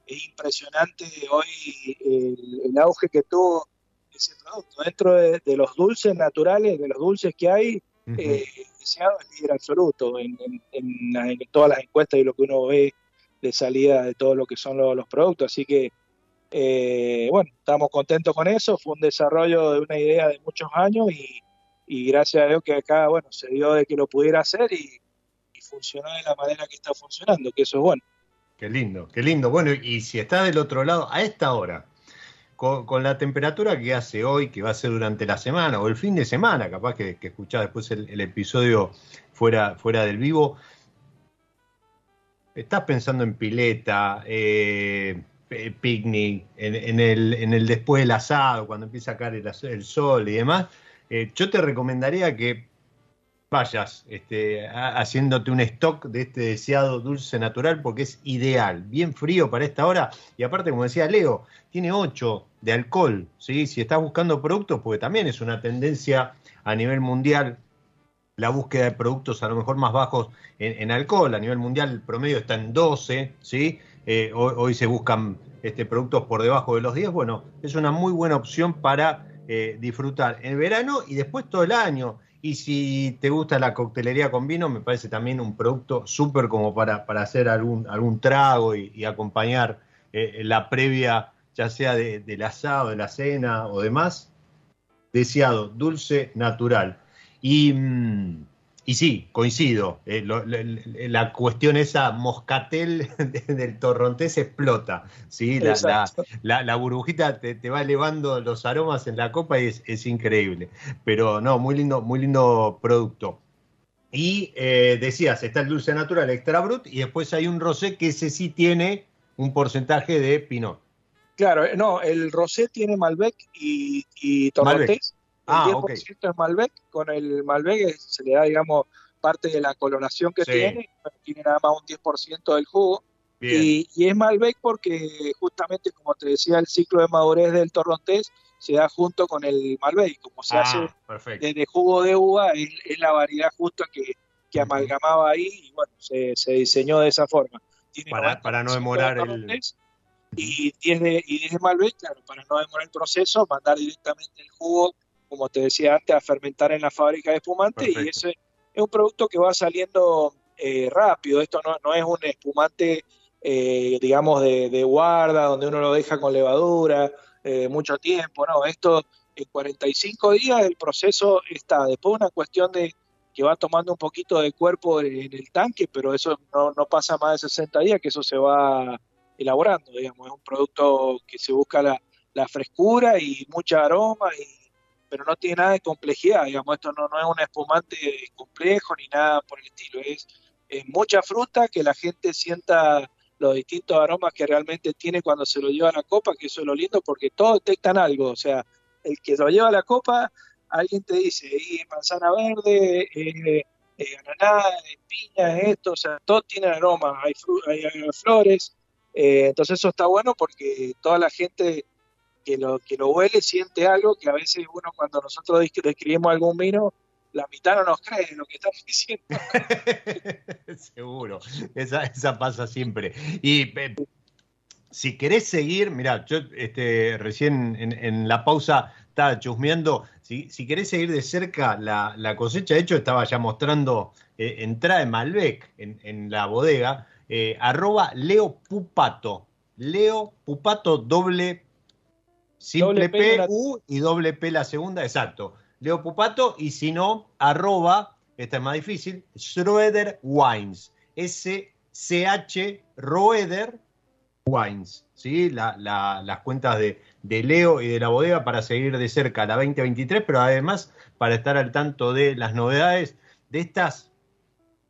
es impresionante hoy el, el auge que tuvo ese producto. Dentro de, de los dulces naturales, de los dulces que hay, eh, Deseado es líder absoluto en, en- en en todas las encuestas y lo que uno ve de salida de todo lo que son los productos. Así que, eh, bueno, estamos contentos con eso. Fue un desarrollo de una idea de muchos años y, gracias a Dios que acá, bueno, se dio de que lo pudiera hacer y, funcionó de la manera que está funcionando, que eso es bueno. Qué lindo, qué lindo. Bueno, y si estás del otro lado, a esta hora, con, la temperatura que hace hoy, que va a ser durante la semana o el fin de semana, capaz que, que escuchás después el, episodio fuera, fuera del vivo, estás pensando en pileta, eh, picnic, en, en el, en el después del asado, cuando empieza a caer el, sol y demás, eh, yo te recomendaría que vayas este, ha- haciéndote un stock de este deseado dulce natural porque es ideal, bien frío para esta hora y aparte como decía Leo, tiene 8 de alcohol, ¿sí? si estás buscando productos, porque también es una tendencia a nivel mundial la búsqueda de productos a lo mejor más bajos en, en alcohol, a nivel mundial el promedio está en 12, ¿sí? Eh, hoy, se buscan este, productos por debajo de los 10, bueno, es una muy buena opción para eh, disfrutar en verano y después todo el año. Y si te gusta la coctelería con vino, me parece también un producto súper como para, para hacer algún, algún trago y, acompañar eh, la previa, ya sea de- del asado, de la cena o demás. Deseado, dulce, natural. Y, mm, y sí, coincido. eh, lo- la cuestión esa moscatel del torrontés explota. ¿sí? La, burbujita te, te va elevando los aromas en la copa y es, es increíble. Pero no, muy lindo, muy lindo producto. Y eh, decías, está el dulce natural extra brut y después hay un rosé que ese sí tiene un porcentaje de pinot. Claro, eh, no, el rosé tiene Malbec y, y Torrontés. El Ah, 10% ok. es Malbec. Con el Malbec se le da, digamos, parte de la coloración que Sí. tiene. Tiene nada más un 10% del jugo. Y, y es Malbec porque justamente, como te decía, el ciclo de madurez del Torrontés se da junto con el Malbec, como se Ah, hace perfecto. desde jugo de uva, es, es la variedad justa que, que amalgamaba ahí y bueno, se, se diseñó de esa forma. Tiene Para- para no 90% demorar de el- Y 10 de, y 10 de Malbec, claro, para no demorar el proceso, mandar directamente el jugo, como te decía antes, a fermentar en la fábrica de espumante y ese es un producto que va saliendo eh, rápido. Esto no, no es un espumante, eh, digamos, de, de guarda, donde uno lo deja con levadura eh, mucho tiempo. No, esto en 45 días el proceso está. Después una cuestión de que va tomando un poquito de cuerpo en el tanque, pero eso no, no pasa más de 60 días, que eso se va elaborando, digamos. Es un producto que se busca la, la frescura y mucha aroma, y, pero no tiene nada de complejidad, digamos. Esto no, no es un espumante complejo ni nada por el estilo. Es, mucha fruta que la gente sienta los distintos aromas que realmente tiene cuando se lo lleva a la copa, que eso es lo lindo porque todos detectan algo. O sea, el que lo lleva a la copa, alguien te dice, y manzana verde, eh, eh, ananá, piña, esto, o sea, todos tienen aroma, hay, hay, hay flores. Eh, entonces eso está bueno porque toda la gente que lo, que lo huele siente algo que a veces uno cuando nosotros descri- describimos algún vino, la mitad no nos cree lo que estamos diciendo. Seguro, esa, esa pasa siempre. Y eh, si querés seguir, mira, yo este, recién en, en la pausa estaba chusmeando, si, si querés seguir de cerca la, la cosecha, de hecho estaba ya mostrando eh, entrada de Malbec en, en la bodega, eh, arroba Leo Pupato, Leo Pupato doble, simple P P, en la- U y doble P la segunda, exacto. Leo Pupato, y si no, arroba, esta es más difícil, Schroeder Wines, S-C-H Roeder Wines, ¿sí? La- la- las cuentas de, de Leo y de la bodega para seguir de cerca la 2023, pero además para estar al tanto de las novedades de estas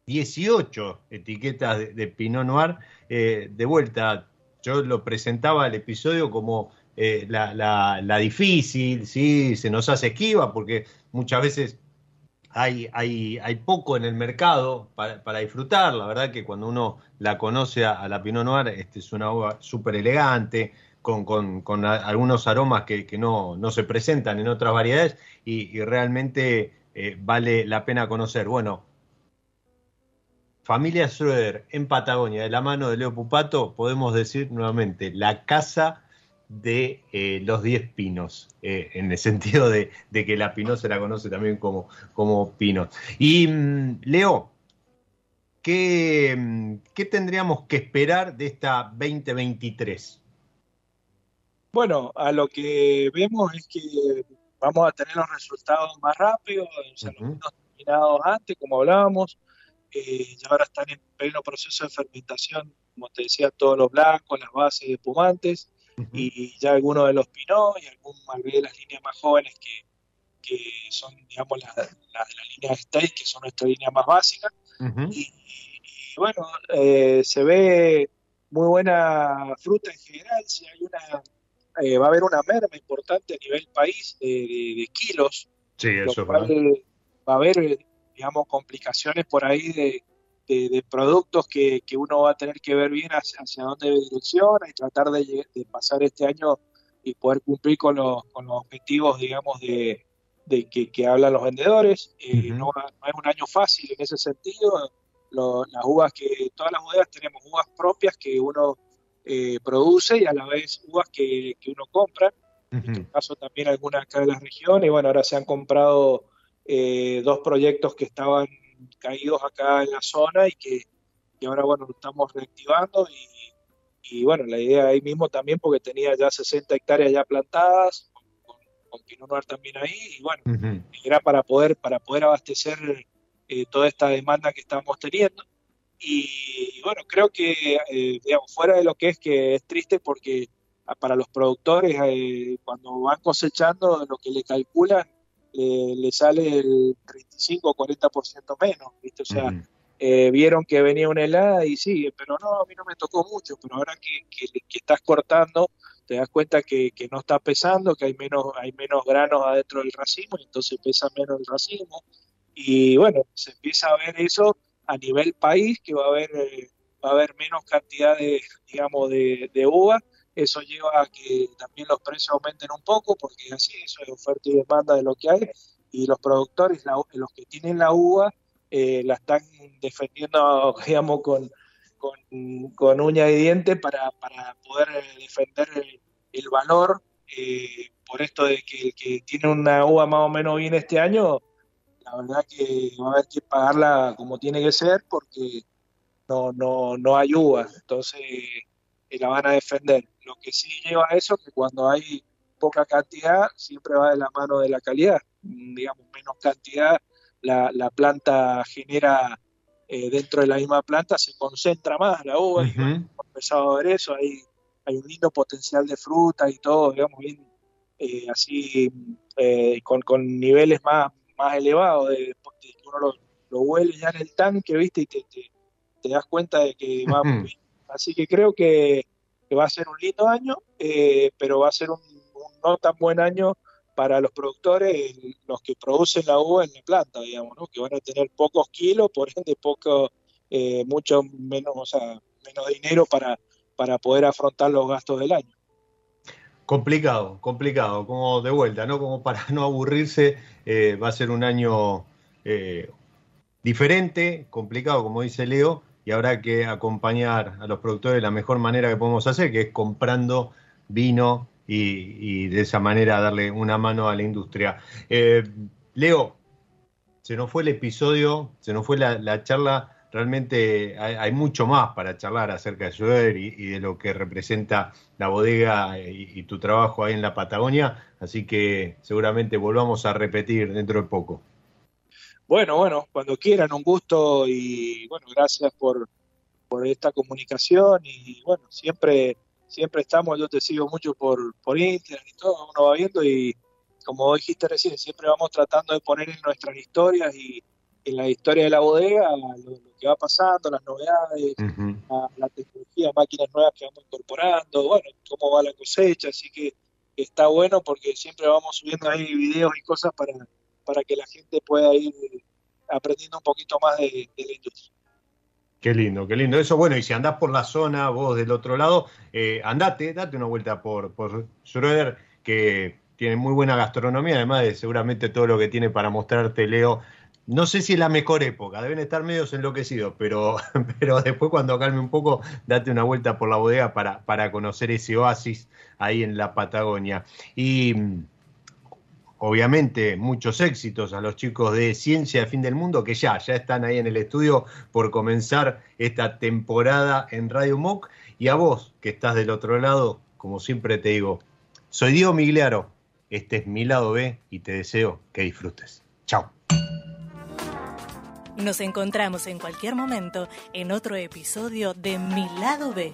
18 etiquetas de, de Pinot Noir. Eh, de vuelta, yo lo presentaba el episodio como eh, la, difícil, ¿sí? se nos hace esquiva porque muchas veces hay, hay, hay poco en el mercado para, para disfrutar. La verdad que cuando uno la conoce a, la Pinot Noir, este, es una uva súper elegante, con, con- con algunos aromas que, que no, no se presentan en otras variedades y, y realmente eh, vale la pena conocer. Bueno, familia Schroeder en Patagonia, de la mano de Leo Pupato, podemos decir nuevamente, la casa de eh, los 10 pinos, eh, en el sentido de, de que la Pinot se la conoce también como, como Pinot. Y mm, Leo, ¿qué, mm, ¿qué tendríamos que esperar de esta 2023? Bueno, a lo que vemos es que vamos a tener los resultados más rápidos, o sea, terminados antes, como hablábamos, eh, y ahora están en pleno proceso de fermentación, como te decía, todos los blancos, las bases de espumantes, y ya algunos de los Pinot y algún de las líneas más jóvenes que, que son, digamos, las las de la línea que son nuestra línea más básica. Y, y bueno, eh, se ve muy buena fruta en general. Si hay una, eh, va a haber una merma importante a nivel país de, de- de kilos, Sí, eso va a haber, digamos, complicaciones por ahí de, de- de productos que, que uno va a tener que ver bien hacia, hacia dónde direcciona y tratar de, pasar este año y poder cumplir con los, con los objetivos, digamos, de, de que, que hablan los vendedores. Eh, no, es un año fácil en ese sentido. Lo- las uvas que, todas las bodegas tenemos uvas propias que uno eh, produce y a la vez uvas que, que uno compra en Ujú. este caso también algunas acá de la región, y bueno, ahora se han comprado eh, dos proyectos que estaban caídos acá en la zona y que, que ahora, bueno, lo estamos reactivando y, y, bueno, la idea ahí mismo también porque tenía ya 60 hectáreas ya plantadas, con, con, Noir también ahí, y bueno, Ujú. era para poder, para poder abastecer eh, toda esta demanda que estamos teniendo. Y, bueno, creo que, eh, digamos, fuera de lo que es que es triste porque ah, para los productores, eh, cuando van cosechando, lo que le calculan, eh, le sale el 35 o 40% menos, ¿viste? O sea, eh, vieron que venía una helada y sí, pero no, a mí no me tocó mucho, pero ahora que, que, que estás cortando, te das cuenta que, que no está pesando, que hay menos, hay menos granos adentro del racimo y entonces pesa menos el racimo. Y bueno, se empieza a ver eso a nivel país, que va a haber, eh, va a haber menos cantidad de, digamos, de, de uva eso lleva a que también los precios aumenten un poco, porque así eso es oferta y demanda de lo que hay, y los productores, los que tienen la uva, eh, la están defendiendo, digamos, con, con, uña y diente para, para poder defender el, valor, eh, por esto de que el que tiene una uva más o menos bien este año, la verdad que va a haber que pagarla como tiene que ser, porque no, no, no hay uva, entonces eh, la van a defender. Lo que sí lleva a eso que cuando hay poca cantidad siempre va de la mano de la calidad. Digamos, menos cantidad, la, la planta genera eh, dentro de la misma planta, se concentra más la uva. y empezado a ver eso, hay, hay un lindo potencial de fruta y todo, digamos, bien eh, así, eh, con, con niveles más, más elevados, de, uno lo, lo, huele ya en el tanque, ¿viste? Y te, te, das cuenta de que va muy bien. Así que creo que que va a ser un lindo año, eh, pero va a ser un, no tan buen año para los productores, los que producen la uva en la planta, digamos, ¿no? que van a tener pocos kilos, por ende poco, eh, mucho menos, o sea, menos dinero para, para poder afrontar los gastos del año. Complicado, complicado, como de vuelta, ¿no? Como para no aburrirse, eh, va a ser un año diferente, complicado, como dice Leo, y habrá que acompañar a los productores de la mejor manera que podemos hacer, que es comprando vino y, de esa manera darle una mano a la industria. Eh, Leo, se nos fue el episodio, se nos fue la, charla, realmente hay, mucho más para charlar acerca de Schroeder y, de lo que representa la bodega y, y tu trabajo ahí en la Patagonia, así que seguramente volvamos a repetir dentro de poco. Bueno, bueno, cuando quieran, un gusto y bueno, gracias por, por esta comunicación y bueno, siempre siempre estamos, yo te sigo mucho por, por Instagram y todo, uno va viendo y como dijiste recién, siempre vamos tratando de poner en nuestras historias y en la historia de la bodega lo, que va pasando, las novedades, la, tecnología, máquinas nuevas que vamos incorporando, bueno, cómo va la cosecha, así que está bueno porque siempre vamos subiendo ahí videos y cosas para para que la gente pueda ir aprendiendo un poquito más de, industria. Qué lindo, qué lindo. Eso, bueno, y si andás por la zona, vos del otro lado, eh, andate, date una vuelta por, por Schroeder, que tiene muy buena gastronomía, además de seguramente todo lo que tiene para mostrarte, Leo. No sé si es la mejor época, deben estar medios enloquecidos, pero, pero después cuando calme un poco, date una vuelta por la bodega para, para conocer ese oasis ahí en la Patagonia. Y obviamente muchos éxitos a los chicos de Ciencia de Fin del Mundo que ya, ya están ahí en el estudio por comenzar esta temporada en Radio MOC. Y a vos que estás del otro lado, como siempre te digo, soy Diego Migliaro, este es mi lado B y te deseo que disfrutes. Chao. Nos encontramos en cualquier momento en otro episodio de Mi lado B.